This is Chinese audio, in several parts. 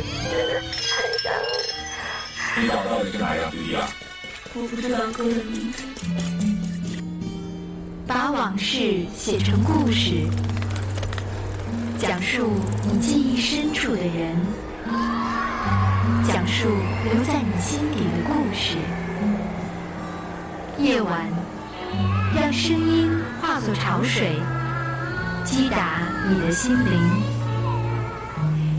你。你找到底跟哪样不一样？我不知道歌的名字。把往事写成故事，讲述你记忆深处的人，讲述留在你心底的故事。夜晚，让声音化作潮水，击打你的心灵，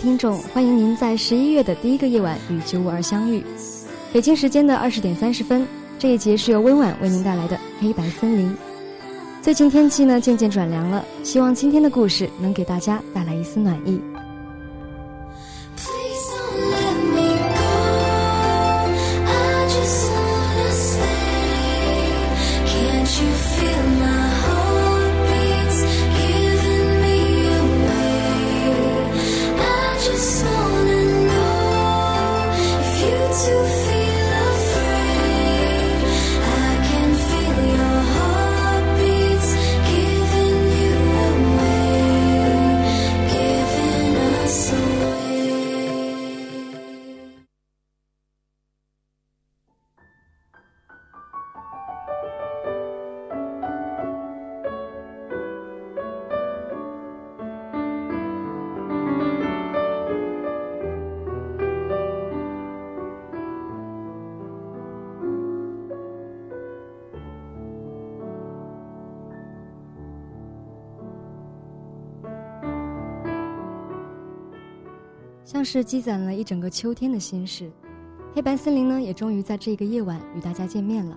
听众，欢迎您在十一月的第一个夜晚与九五二相遇。北京时间的二十点三十分，这一节是由温婉为您带来的《黑白森林》。最近天气呢渐渐转凉了，希望今天的故事能给大家带来一丝暖意。是积攒了一整个秋天的心事，黑白森林呢也终于在这个夜晚与大家见面了。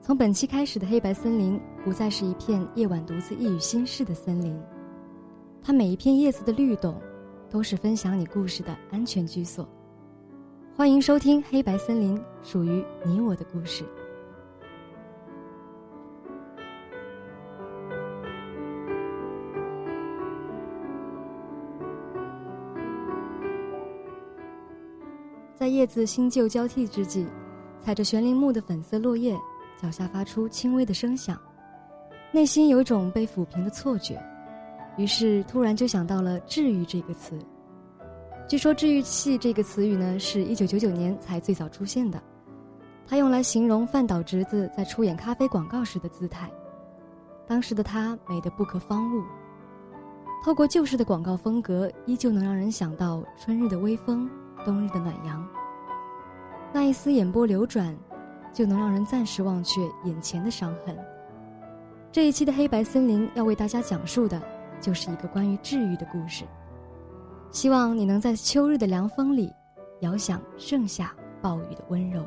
从本期开始的黑白森林不再是一片夜晚独自一语心事的森林，它每一片叶子的律动，都是分享你故事的安全居所。欢迎收听黑白森林，属于你我的故事。在叶子新旧交替之际，踩着悬铃木的粉色落叶，脚下发出轻微的声响，内心有种被抚平的错觉，于是突然就想到了“治愈”这个词。据说“治愈器”这个词语呢，是一九九九年才最早出现的，它用来形容范岛直子在出演咖啡广告时的姿态。当时的她美得不可方物，透过旧式的广告风格，依旧能让人想到春日的微风。冬日的暖阳，那一丝眼波流转，就能让人暂时忘却眼前的伤痕。这一期的黑白森林要为大家讲述的，就是一个关于治愈的故事。希望你能在秋日的凉风里，遥想盛夏暴雨的温柔。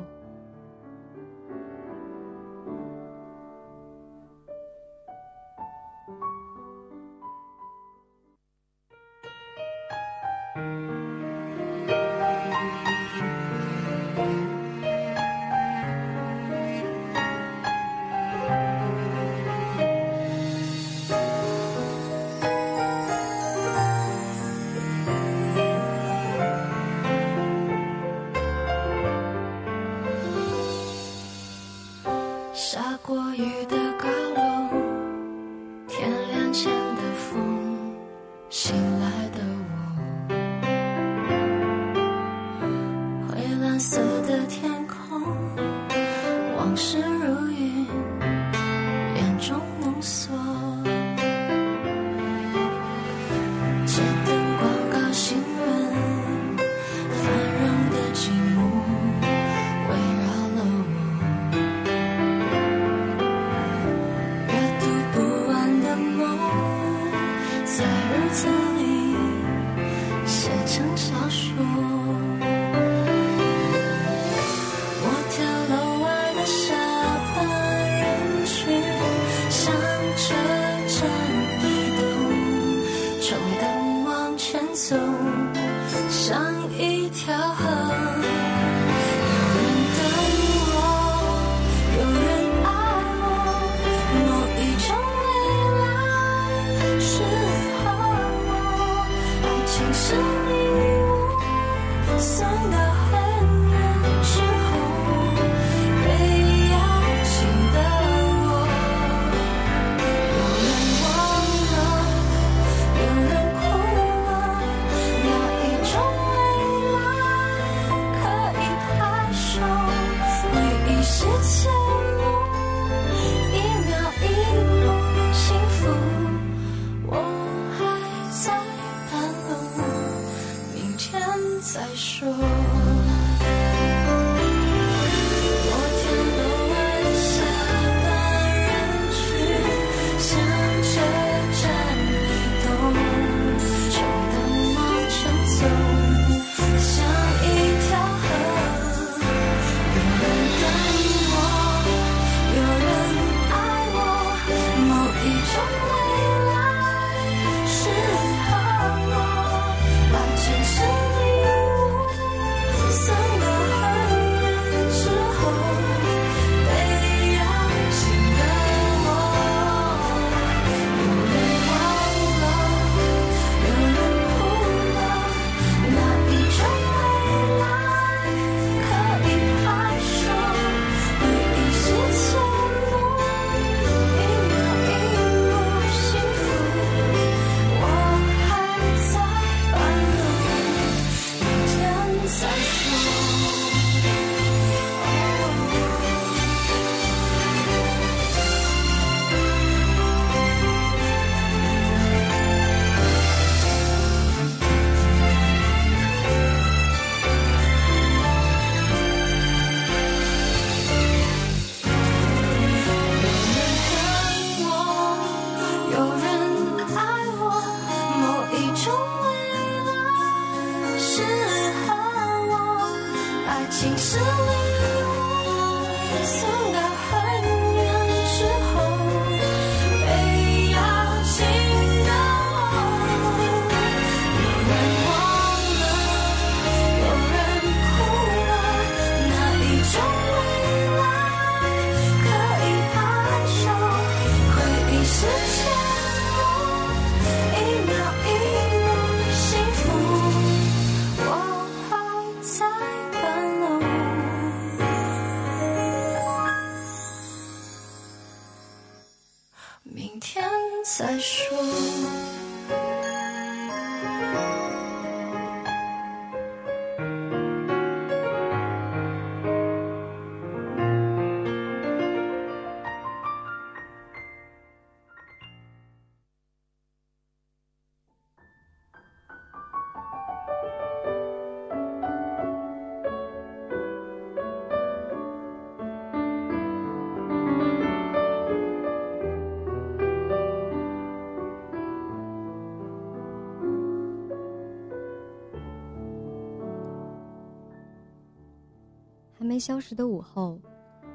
没消失的午后，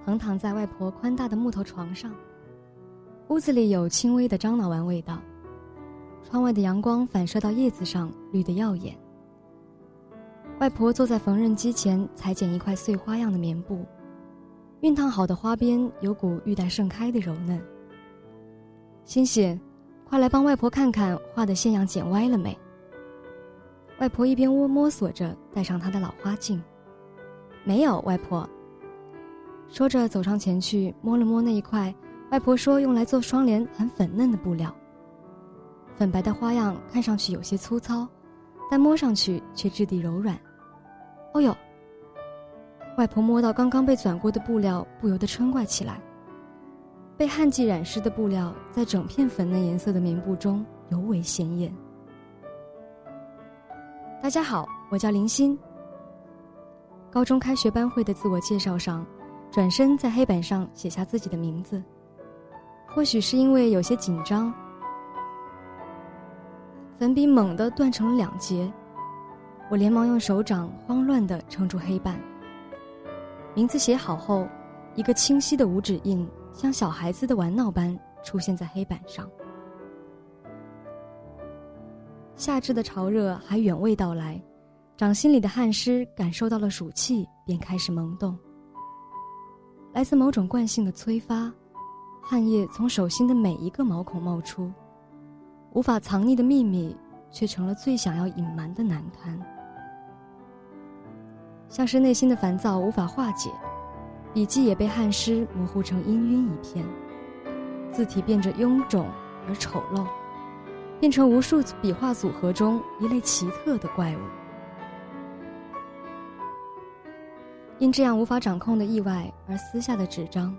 横躺在外婆宽大的木头床上。屋子里有轻微的樟脑丸味道，窗外的阳光反射到叶子上，绿得耀眼。外婆坐在缝纫机前裁剪一块碎花样的棉布，熨烫好的花边有股玉带盛开的柔嫩。欣欣，快来帮外婆看看画的线样剪歪了没。外婆一边摸摸索着戴上她的老花镜。没有，外婆。说着走上前去摸了摸那一块，外婆说用来做窗帘很粉嫩的布料。粉白的花样看上去有些粗糙，但摸上去却质地柔软。哦呦！外婆摸到刚刚被转过的布料，不由得嗔怪起来。被汗迹染湿的布料在整片粉嫩颜色的棉布中尤为显眼。大家好，我叫林欣。高中开学班会的自我介绍上，转身在黑板上写下自己的名字。或许是因为有些紧张，粉笔猛地断成了两截，我连忙用手掌慌乱地撑住黑板。名字写好后，一个清晰的五指印像小孩子的玩闹般出现在黑板上。夏至的潮热还远未到来。掌心里的汗湿感受到了暑气，便开始萌动。来自某种惯性的催发，汗液从手心的每一个毛孔冒出，无法藏匿的秘密，却成了最想要隐瞒的难堪。像是内心的烦躁无法化解，笔迹也被汗湿模糊成氤氲一片，字体变着臃肿而丑陋，变成无数笔画组合中一类奇特的怪物。因这样无法掌控的意外而撕下的纸张，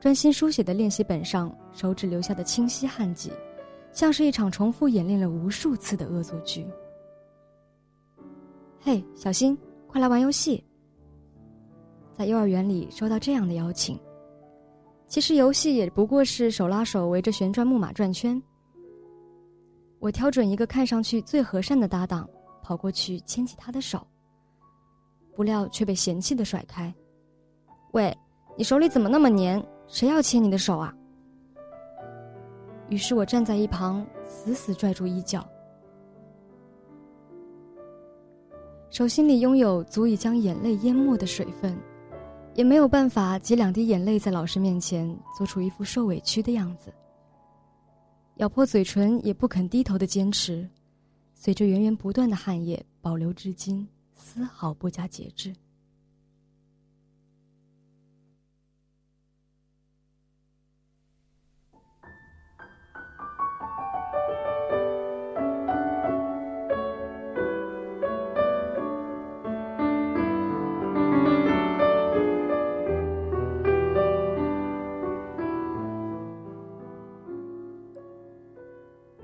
专心书写的练习本上，手指留下的清晰汗迹，像是一场重复演练了无数次的恶作剧。嘿，小新，快来玩游戏！在幼儿园里收到这样的邀请，其实游戏也不过是手拉手围着旋转木马转圈。我挑准一个看上去最和善的搭档，跑过去牵起他的手。不料却被嫌弃的甩开。喂，你手里怎么那么黏？谁要牵你的手啊？于是我站在一旁，死死拽住衣角。手心里拥有足以将眼泪淹没的水分，也没有办法挤两滴眼泪在老师面前做出一副受委屈的样子。咬破嘴唇也不肯低头的坚持，随着源源不断的汗液保留至今。丝毫不加节制。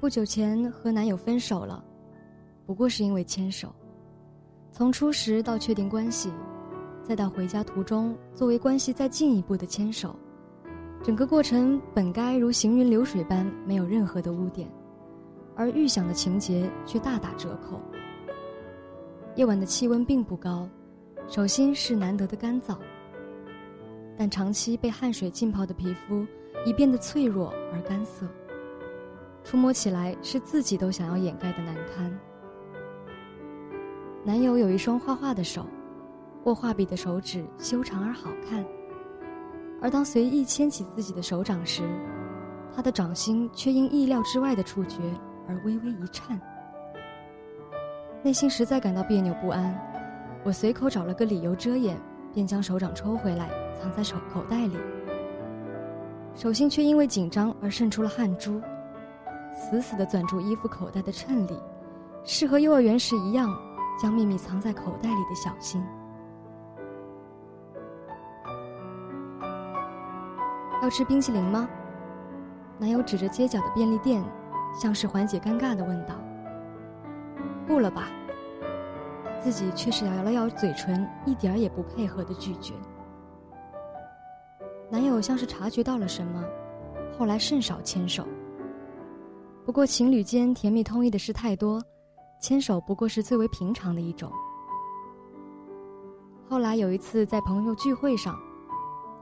不久前和男友分手了，不过是因为牵手。从初识到确定关系，再到回家途中作为关系再进一步的牵手，整个过程本该如行云流水般没有任何的污点，而预想的情节却大打折扣。夜晚的气温并不高，手心是难得的干燥，但长期被汗水浸泡的皮肤已变得脆弱而干涩，触摸起来是自己都想要掩盖的难堪。男友有一双画画的手，握画笔的手指修长而好看。而当随意牵起自己的手掌时，他的掌心却因意料之外的触觉而微微一颤。内心实在感到别扭不安，我随口找了个理由遮掩，便将手掌抽回来，藏在手口袋里。手心却因为紧张而渗出了汗珠，死死地攥住衣服口袋的衬里，是和幼儿园时一样，将秘密藏在口袋里的小心。要吃冰淇淋吗？男友指着街角的便利店，像是缓解尴尬的问道。不了吧。自己却是咬了咬嘴唇，一点儿也不配合的拒绝。男友像是察觉到了什么，后来甚少牵手。不过情侣间甜蜜通意的事太多，牵手不过是最为平常的一种。后来有一次在朋友聚会上，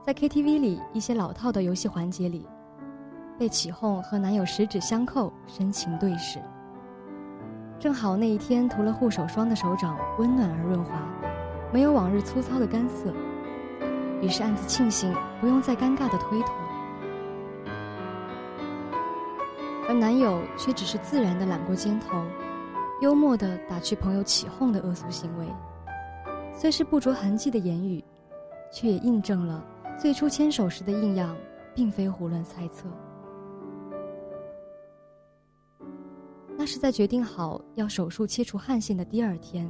在 KTV 里一些老套的游戏环节里，被起哄和男友十指相扣，深情对视。正好那一天涂了护手霜的手掌温暖而润滑，没有往日粗糙的干涩，于是暗自庆幸不用再尴尬的推脱。而男友却只是自然的揽过肩头，幽默的打趣朋友起哄的恶俗行为，虽是不着痕迹的言语，却也印证了最初牵手时的印样，并非胡乱猜测。那是在决定好要手术切除汗腺的第二天，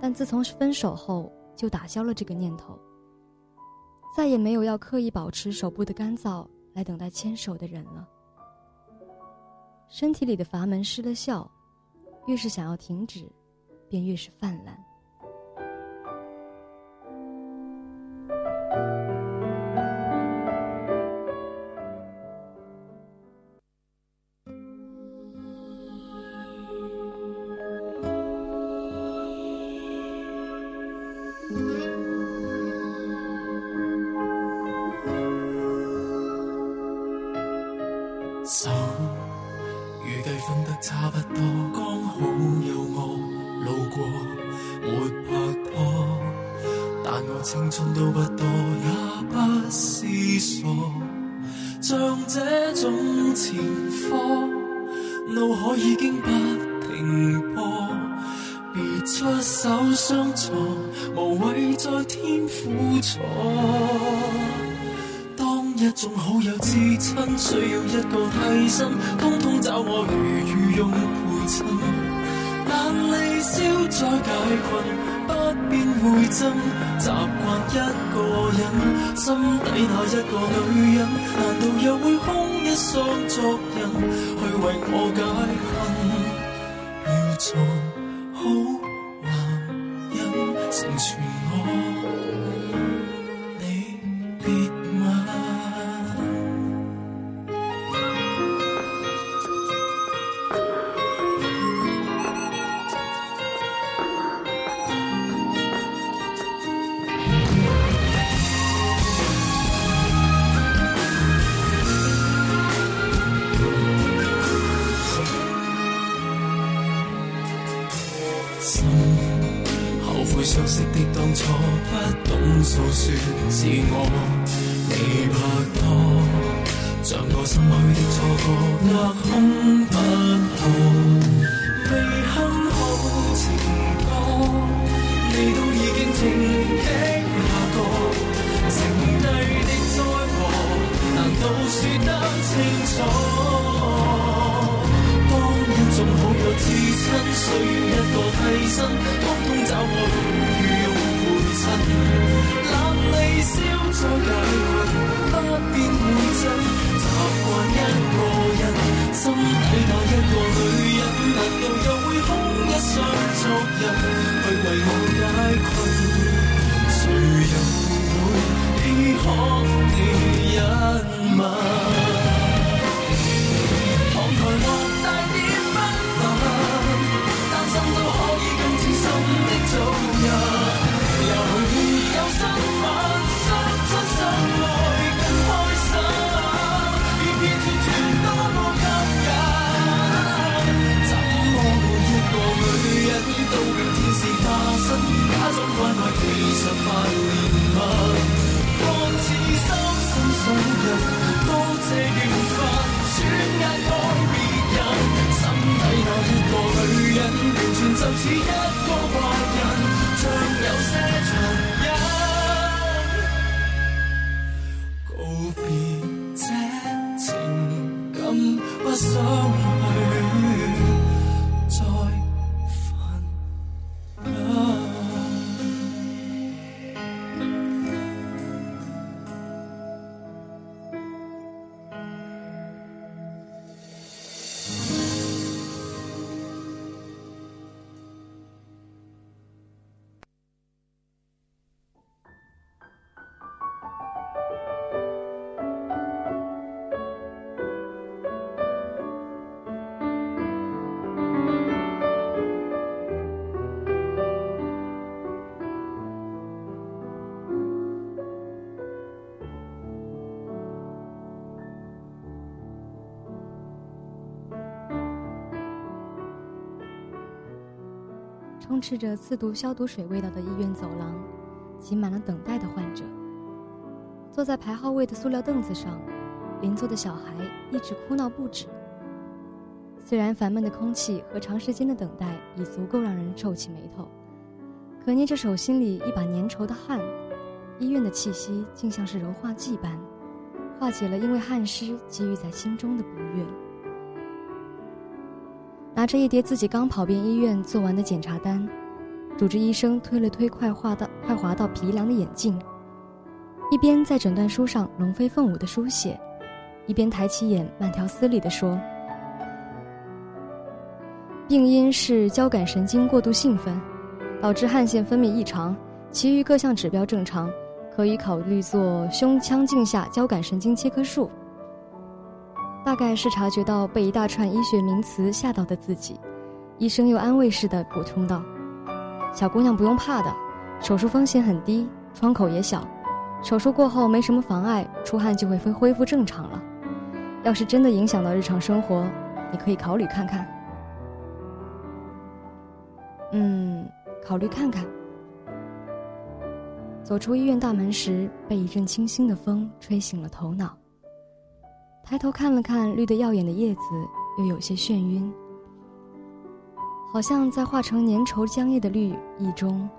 但自从分手后就打消了这个念头。再也没有要刻意保持手部的干燥来等待牵手的人了。身体里的阀门失了效，越是想要停止，便越是泛滥。要一个替身，通通找我如御用陪衬。难离笑再解困，不变会憎。习惯一个人，心底那一个女人，难道又会空一双作人，去为我解困？要做好男人，成全充斥着刺毒消毒水味道的医院走廊，挤满了等待的患者。坐在排号位的塑料凳子上，邻座的小孩一直哭闹不止。虽然烦闷的空气和长时间的等待已足够让人皱起眉头，可捏着手心里一把粘稠的汗，医院的气息竟像是柔化剂般，化解了因为汗湿积郁在心中的不悦。拿着一叠自己刚跑遍医院做完的检查单，主治医生推了推快滑到快滑到皮凉的眼镜，一边在诊断书上龙飞凤舞的书写，一边抬起眼慢条斯理地说：“病因是交感神经过度兴奋，导致汗腺分泌异常，其余各项指标正常，可以考虑做胸腔镜下交感神经切割术。”大概是察觉到被一大串医学名词吓到的自己，医生又安慰似的补充道：“小姑娘不用怕的，手术风险很低，创口也小，手术过后没什么妨碍，出汗就会恢恢复正常了。要是真的影响到日常生活，你可以考虑看看。”嗯，考虑看看。走出医院大门时，被一阵清新的风吹醒了头脑。抬头看了看绿得耀眼的叶子，又有些眩晕，好像在化成粘稠浆液的绿意中，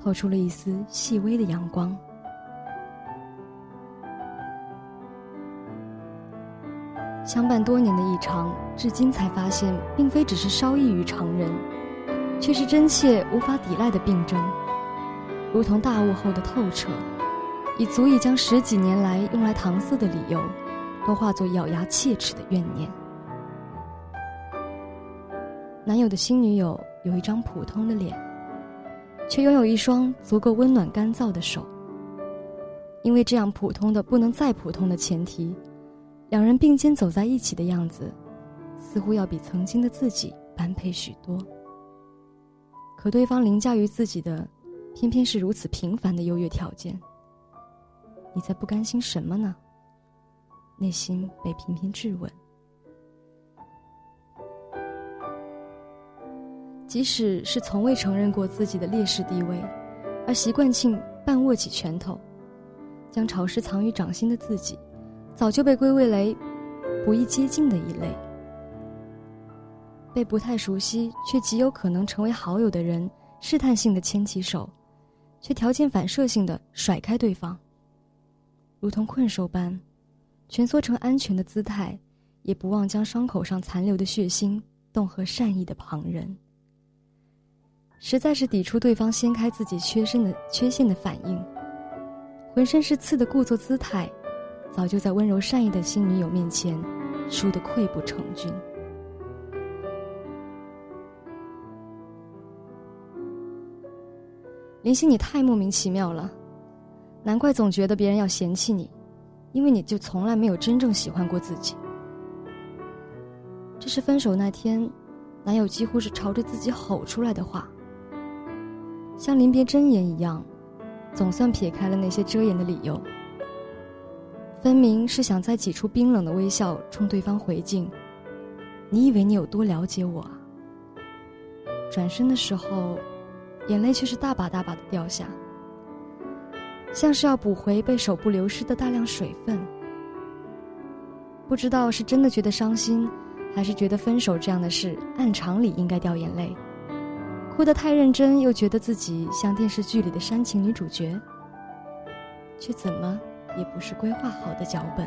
透出了一丝细微的阳光。相伴多年的异常，至今才发现，并非只是稍异于常人，却是真切无法抵赖的病症，如同大雾后的透彻，已足以将十几年来用来搪塞的理由。都化作咬牙切齿的怨念。男友的新女友有一张普通的脸，却拥有一双足够温暖干燥的手。因为这样普通的不能再普通的前提，两人并肩走在一起的样子，似乎要比曾经的自己般配许多。可对方凌驾于自己的，偏偏是如此平凡的优越条件。你在不甘心什么呢？内心被频频质问，即使是从未承认过自己的劣势地位，而习惯性半握起拳头，将潮湿藏于掌心的自己，早就被归为为不易接近的一类，被不太熟悉却极有可能成为好友的人试探性的牵起手，却条件反射性的甩开对方，如同困兽般。蜷缩成安全的姿态，也不忘将伤口上残留的血腥冻和善意的旁人。实在是抵触对方掀开自己缺身的缺陷的反应。浑身是刺的故作姿态，早就在温柔善意的新女友面前输得溃不成军。林夕，你太莫名其妙了，难怪总觉得别人要嫌弃你。因为你就从来没有真正喜欢过自己。这是分手那天，男友几乎是朝着自己吼出来的话，像临别真言一样，总算撇开了那些遮掩的理由。分明是想再挤出冰冷的微笑，冲对方回敬：“你以为你有多了解我啊？”转身的时候，眼泪却是大把大把的掉下。像是要补回被手部流失的大量水分。不知道是真的觉得伤心，还是觉得分手这样的事按常理应该掉眼泪，哭得太认真，又觉得自己像电视剧里的煽情女主角，却怎么也不是规划好的脚本。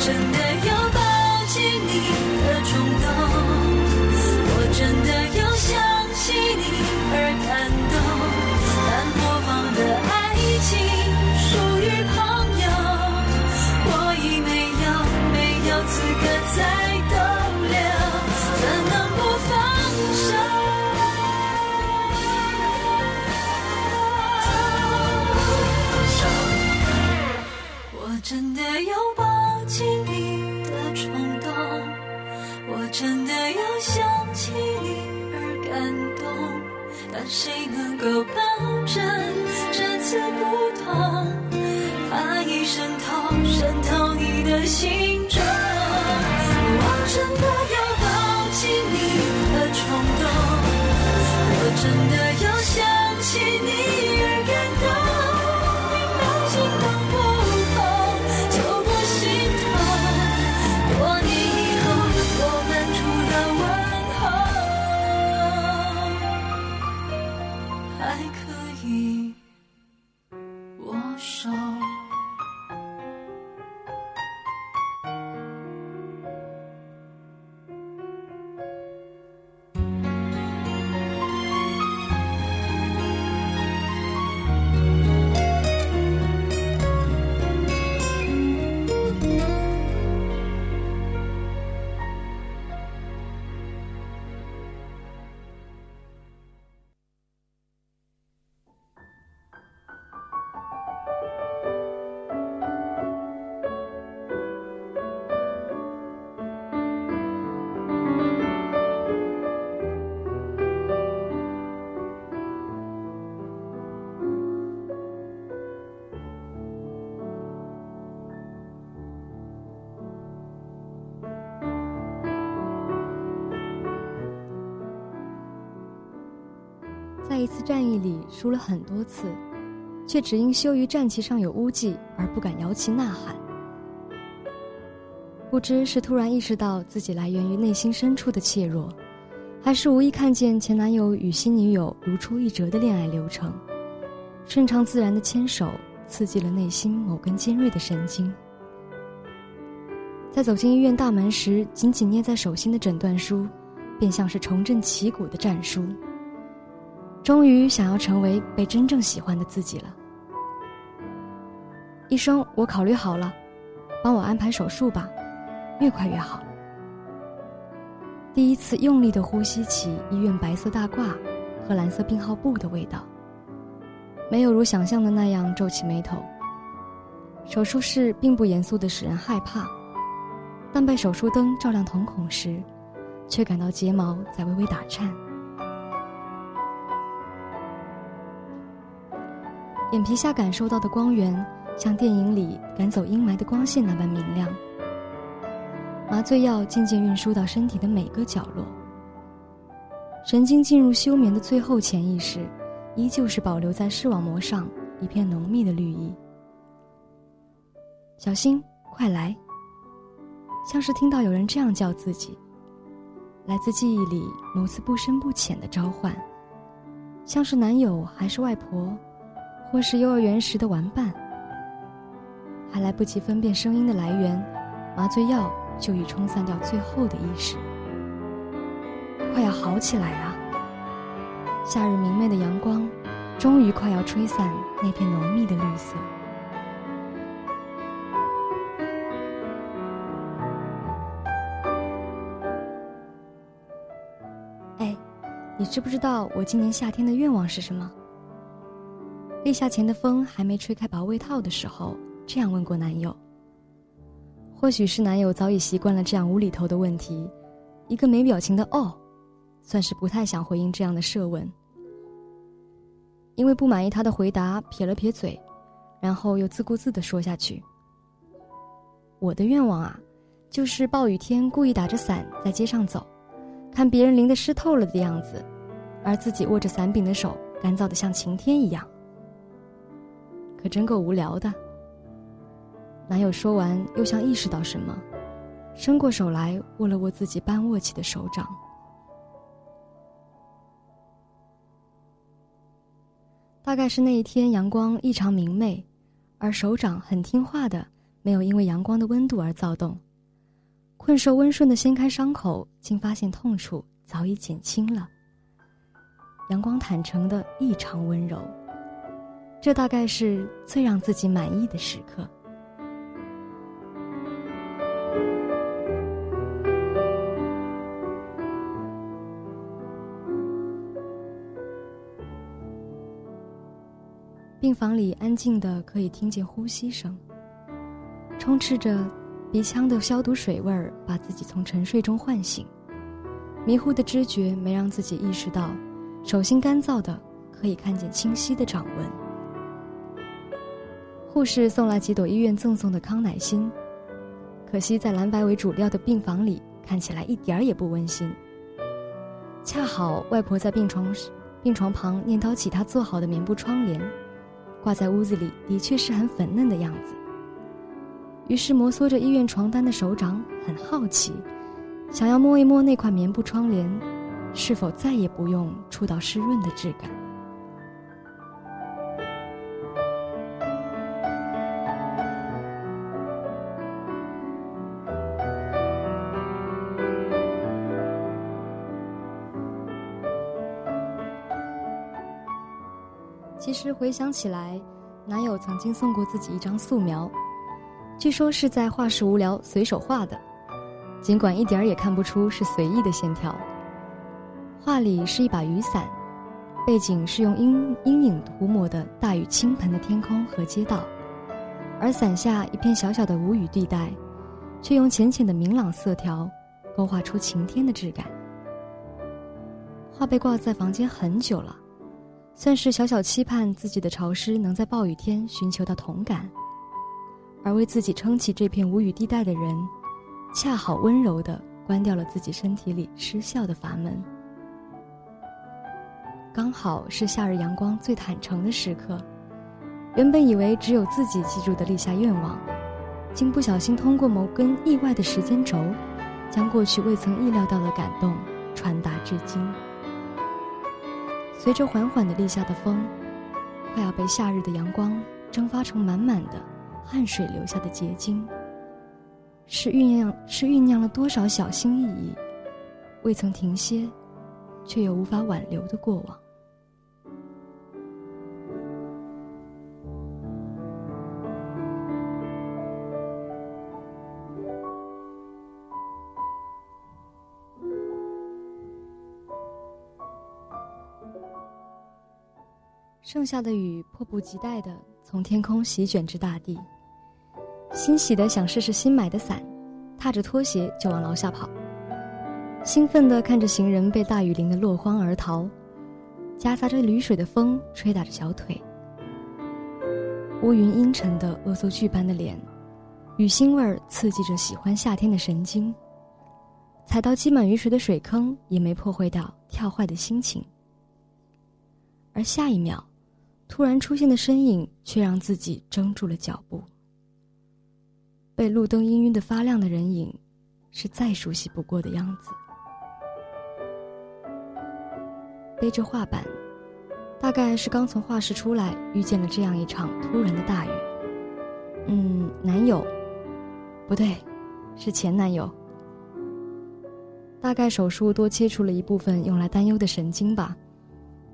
真的有。谁能够帮？战役里输了很多次却只因羞于战旗上有污迹而不敢摇旗呐喊。不知是突然意识到自己来源于内心深处的怯弱还是无意看见前男友与新女友如出一辙的恋爱流程顺畅自然的牵手刺激了内心某根尖锐的神经。在走进医院大门时紧紧捏在手心的诊断书便像是重振旗鼓的战书。终于想要成为被真正喜欢的自己了。医生，我考虑好了，帮我安排手术吧，越快越好。第一次用力的呼吸起医院白色大褂和蓝色病号布的味道，没有如想象的那样皱起眉头。手术室并不严肃的使人害怕，但被手术灯照亮瞳孔时，却感到睫毛在微微打颤。眼皮下感受到的光源，像电影里赶走阴霾的光线那般明亮。麻醉药渐渐运输到身体的每个角落。神经进入休眠的最后潜意识，依旧是保留在视网膜上一片浓密的绿意。小心，快来！像是听到有人这样叫自己，来自记忆里某次不深不浅的召唤，像是男友还是外婆。或是幼儿园时的玩伴，还来不及分辨声音的来源，麻醉药就已冲散掉最后的意识。快要好起来啊！夏日明媚的阳光，终于快要吹散那片浓密的绿色。哎，你知不知道我今年夏天的愿望是什么？立夏前的风还没吹开薄外套的时候，这样问过男友。或许是男友早已习惯了这样无厘头的问题，一个没表情的“哦”，算是不太想回应这样的设问。因为不满意他的回答，撇了撇嘴，然后又自顾自的说下去：“我的愿望啊，就是暴雨天故意打着伞在街上走，看别人淋得湿透了的样子，而自己握着伞柄的手干燥的像晴天一样。”可真够无聊的。男友说完，又像意识到什么，伸过手来握了握自己半握起的手掌。大概是那一天阳光异常明媚，而手掌很听话的，没有因为阳光的温度而躁动。困兽温顺的掀开伤口，竟发现痛处早已减轻了。阳光坦诚的异常温柔。这大概是最让自己满意的时刻。病房里安静的可以听见呼吸声，充斥着鼻腔的消毒水味儿，把自己从沉睡中唤醒。迷糊的知觉没让自己意识到，手心干燥的可以看见清晰的掌纹。护士送来几朵医院赠送的康乃馨，可惜在蓝白为主料的病房里看起来一点儿也不温馨。恰好外婆在病床病床旁念叨起她做好的棉布窗帘，挂在屋子里的确是很粉嫩的样子。于是摩挲着医院床单的手掌很好奇，想要摸一摸那块棉布窗帘，是否再也不用触到湿润的质感。时回想起来，男友曾经送过自己一张素描，据说是在画室无聊随手画的，尽管一点儿也看不出是随意的线条。画里是一把雨伞，背景是用阴阴影涂抹的大雨倾盆的天空和街道，而伞下一片小小的无雨地带，却用浅浅的明朗色条勾画出晴天的质感。画被挂在房间很久了。算是小小期盼自己的潮湿能在暴雨天寻求到同感，而为自己撑起这片无雨地带的人，恰好温柔地关掉了自己身体里失效的阀门。刚好是夏日阳光最坦诚的时刻，原本以为只有自己记住的立下愿望，竟不小心通过某根意外的时间轴，将过去未曾意料到的感动传达至今。随着缓缓的立下的风，快要被夏日的阳光蒸发成满满的汗水留下的结晶。是酝酿是酝酿了多少小心翼翼，未曾停歇，却又无法挽留的过往。盛夏的雨迫不及待地从天空席卷至大地，欣喜地想试试新买的伞，踏着拖鞋就往楼下跑，兴奋地看着行人被大雨淋得落荒而逃，夹杂着雨水的风吹打着小腿，乌云阴沉的恶作剧般的脸，雨腥味儿刺激着喜欢夏天的神经，踩到积满雨水的水坑也没破坏掉跳坏的心情，而下一秒。突然出现的身影，却让自己怔住了脚步。被路灯氤氲的发亮的人影，是再熟悉不过的样子。背着画板，大概是刚从画室出来，遇见了这样一场突然的大雨。嗯，男友，不对，是前男友。大概手术多切除了一部分用来担忧的神经吧。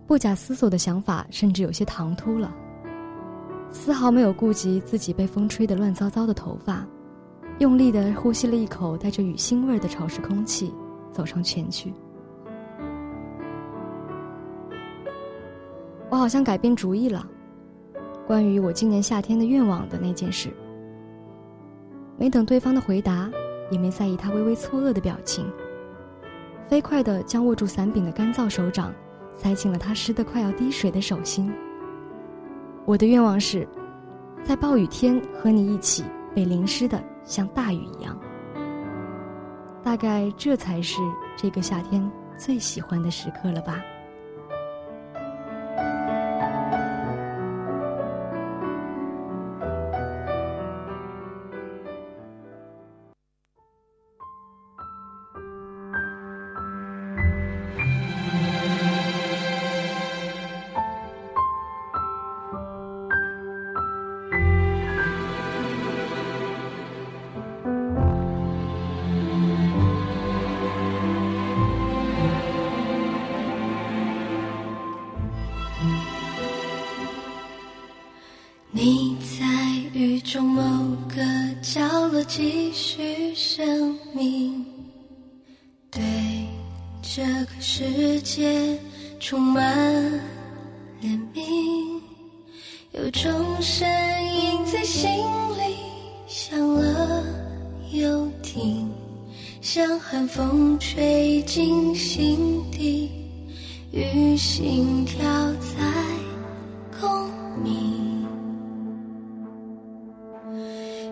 不假思索的想法，甚至有些唐突了。丝毫没有顾及自己被风吹得乱糟糟的头发，用力的呼吸了一口带着雨腥味的潮湿空气，走上前去。我好像改变主意了，关于我今年夏天的愿望的那件事。没等对方的回答，也没在意他微微错愕的表情，飞快的将握住伞柄的干燥手掌。塞进了他湿得快要滴水的手心。我的愿望是，在暴雨天和你一起被淋湿的像大雨一样。大概这才是这个夏天最喜欢的时刻了吧。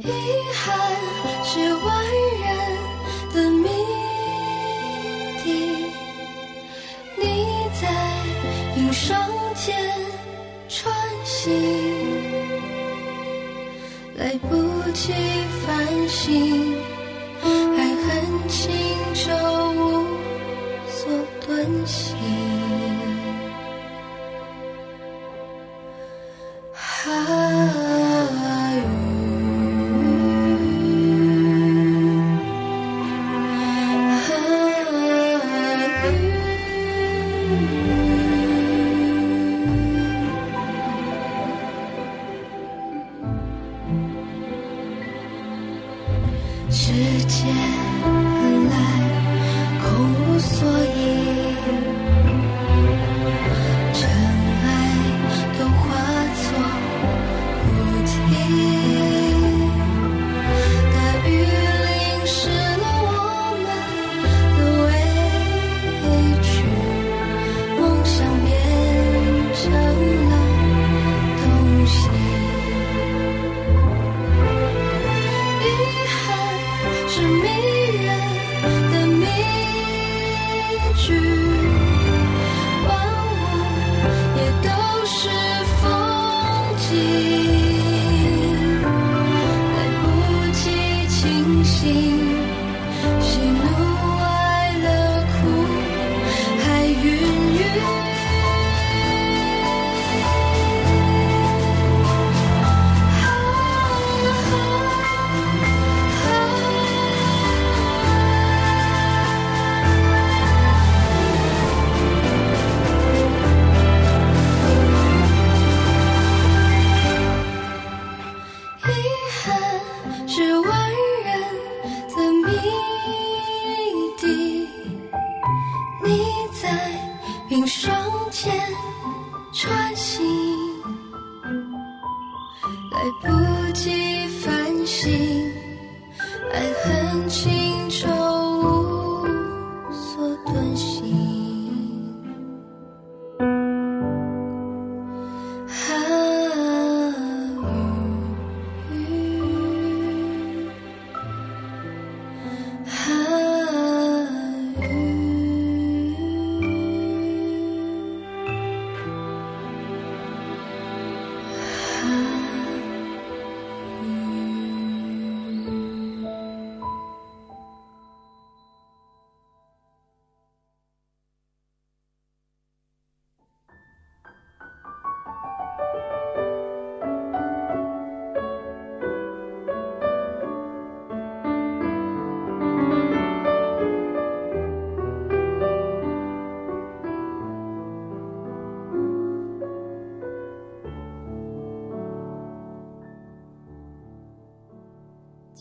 遗憾是万人的谜底，你在云霜间穿行，来不及反省，爱恨情仇无所遁形。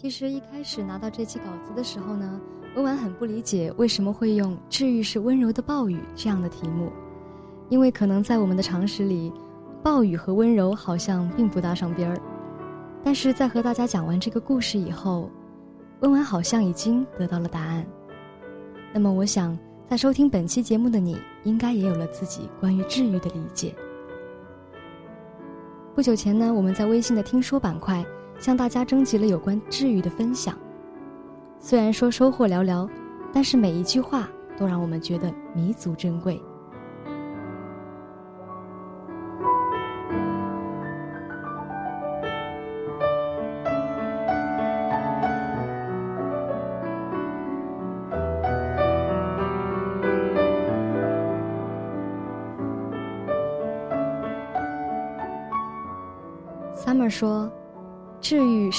其实一开始拿到这期稿子的时候呢，温婉很不理解为什么会用“治愈是温柔的暴雨”这样的题目，因为可能在我们的常识里，暴雨和温柔好像并不搭上边儿。但是在和大家讲完这个故事以后，温婉好像已经得到了答案。那么我想，在收听本期节目的你，应该也有了自己关于治愈的理解。不久前呢，我们在微信的听说板块。向大家征集了有关治愈的分享，虽然说收获寥寥，但是每一句话都让我们觉得弥足珍贵。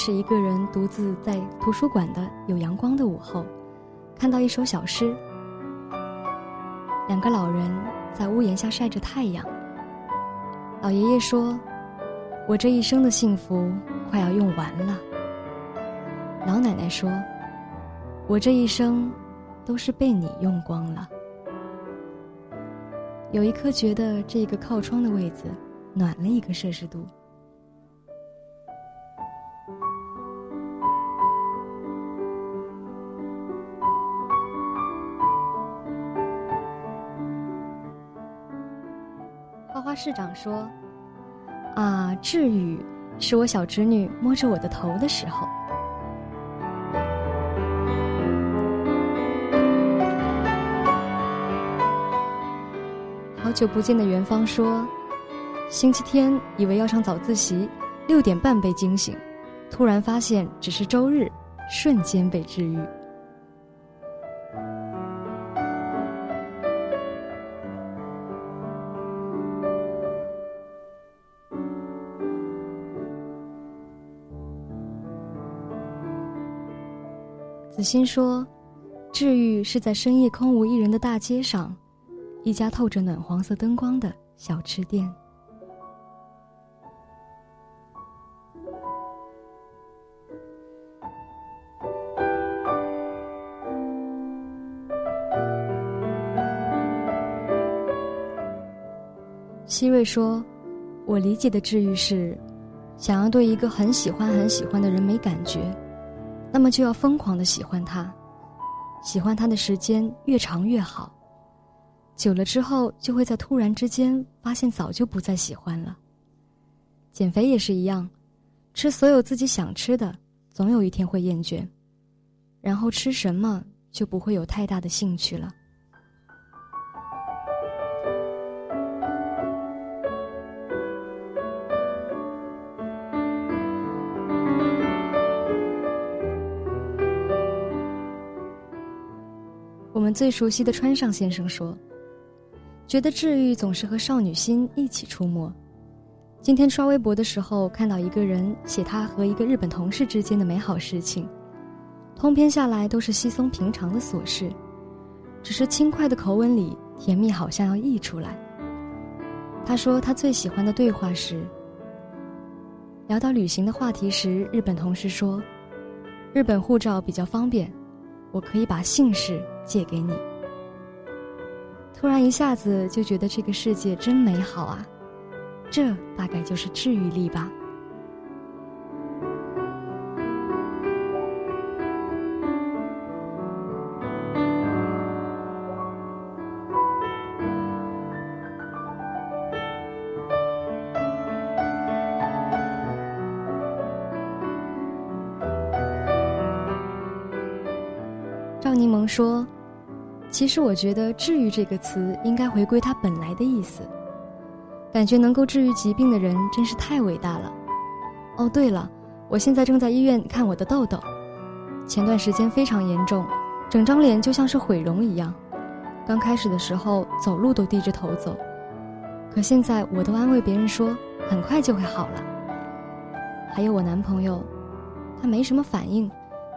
是一个人独自在图书馆的有阳光的午后，看到一首小诗。两个老人在屋檐下晒着太阳。老爷爷说：“我这一生的幸福快要用完了。”老奶奶说：“我这一生都是被你用光了。”有一刻觉得这个靠窗的位子暖了一个摄氏度。市长说：“啊，治愈是我小侄女摸着我的头的时候。”好久不见的元芳说：“星期天以为要上早自习，六点半被惊醒，突然发现只是周日，瞬间被治愈。”子欣说：“治愈是在深夜空无一人的大街上，一家透着暖黄色灯光的小吃店。”希瑞说：“我理解的治愈是，想要对一个很喜欢很喜欢的人没感觉。”那么就要疯狂的喜欢他，喜欢他的时间越长越好。久了之后，就会在突然之间发现早就不再喜欢了。减肥也是一样，吃所有自己想吃的，总有一天会厌倦，然后吃什么就不会有太大的兴趣了。最熟悉的川上先生说：“觉得治愈总是和少女心一起出没。”今天刷微博的时候，看到一个人写他和一个日本同事之间的美好事情，通篇下来都是稀松平常的琐事，只是轻快的口吻里，甜蜜好像要溢出来。他说他最喜欢的对话是：聊到旅行的话题时，日本同事说：“日本护照比较方便，我可以把姓氏。”借给你。突然一下子就觉得这个世界真美好啊！这大概就是治愈力吧。赵柠檬说：“其实我觉得‘治愈’这个词应该回归它本来的意思。感觉能够治愈疾病的人真是太伟大了。哦，对了，我现在正在医院看我的痘痘，前段时间非常严重，整张脸就像是毁容一样。刚开始的时候走路都低着头走，可现在我都安慰别人说很快就会好了。还有我男朋友，他没什么反应。”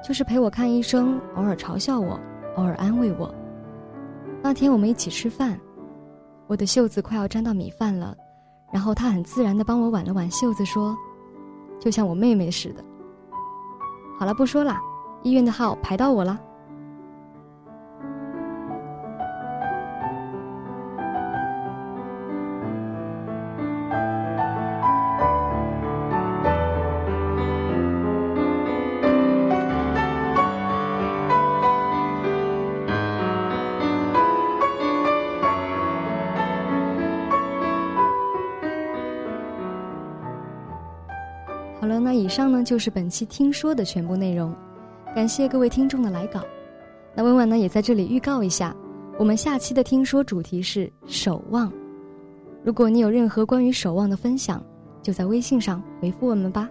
就是陪我看医生，偶尔嘲笑我，偶尔安慰我。那天我们一起吃饭，我的袖子快要沾到米饭了，然后他很自然的帮我挽了挽袖子，说：“就像我妹妹似的。”好了，不说了，医院的号排到我了。上呢就是本期听说的全部内容，感谢各位听众的来稿。那温婉呢也在这里预告一下，我们下期的听说主题是守望。如果你有任何关于守望的分享，就在微信上回复我们吧。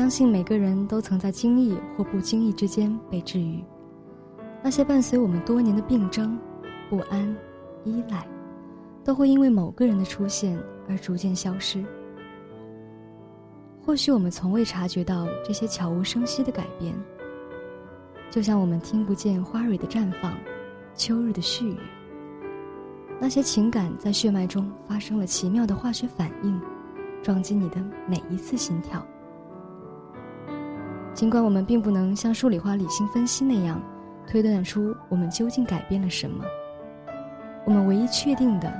相信每个人都曾在经意或不经意之间被治愈。那些伴随我们多年的病症、不安、依赖，都会因为某个人的出现而逐渐消失。或许我们从未察觉到这些悄无声息的改变，就像我们听不见花蕊的绽放、秋日的絮语。那些情感在血脉中发生了奇妙的化学反应，撞击你的每一次心跳。尽管我们并不能像数理化理性分析那样推断出我们究竟改变了什么，我们唯一确定的，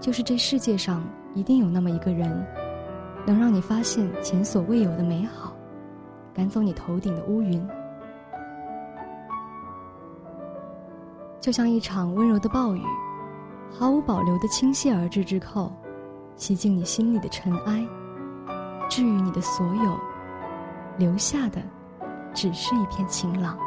就是这世界上一定有那么一个人，能让你发现前所未有的美好，赶走你头顶的乌云。就像一场温柔的暴雨，毫无保留的倾泻而至之后，洗净你心里的尘埃，治愈你的所有。留下的，只是一片晴朗。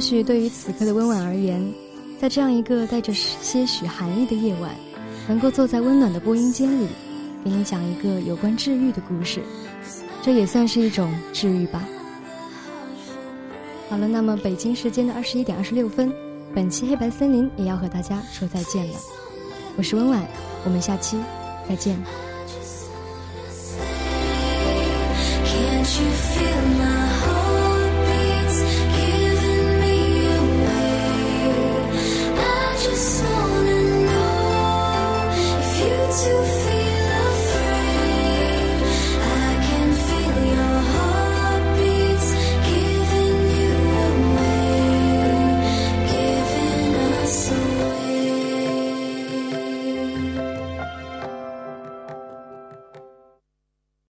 或许对于此刻的温婉而言，在这样一个带着些许寒意的夜晚，能够坐在温暖的播音间里，给你讲一个有关治愈的故事，这也算是一种治愈吧。好了，那么北京时间的二十一点二十六分，本期黑白森林也要和大家说再见了。我是温婉，我们下期再见。Can't you feel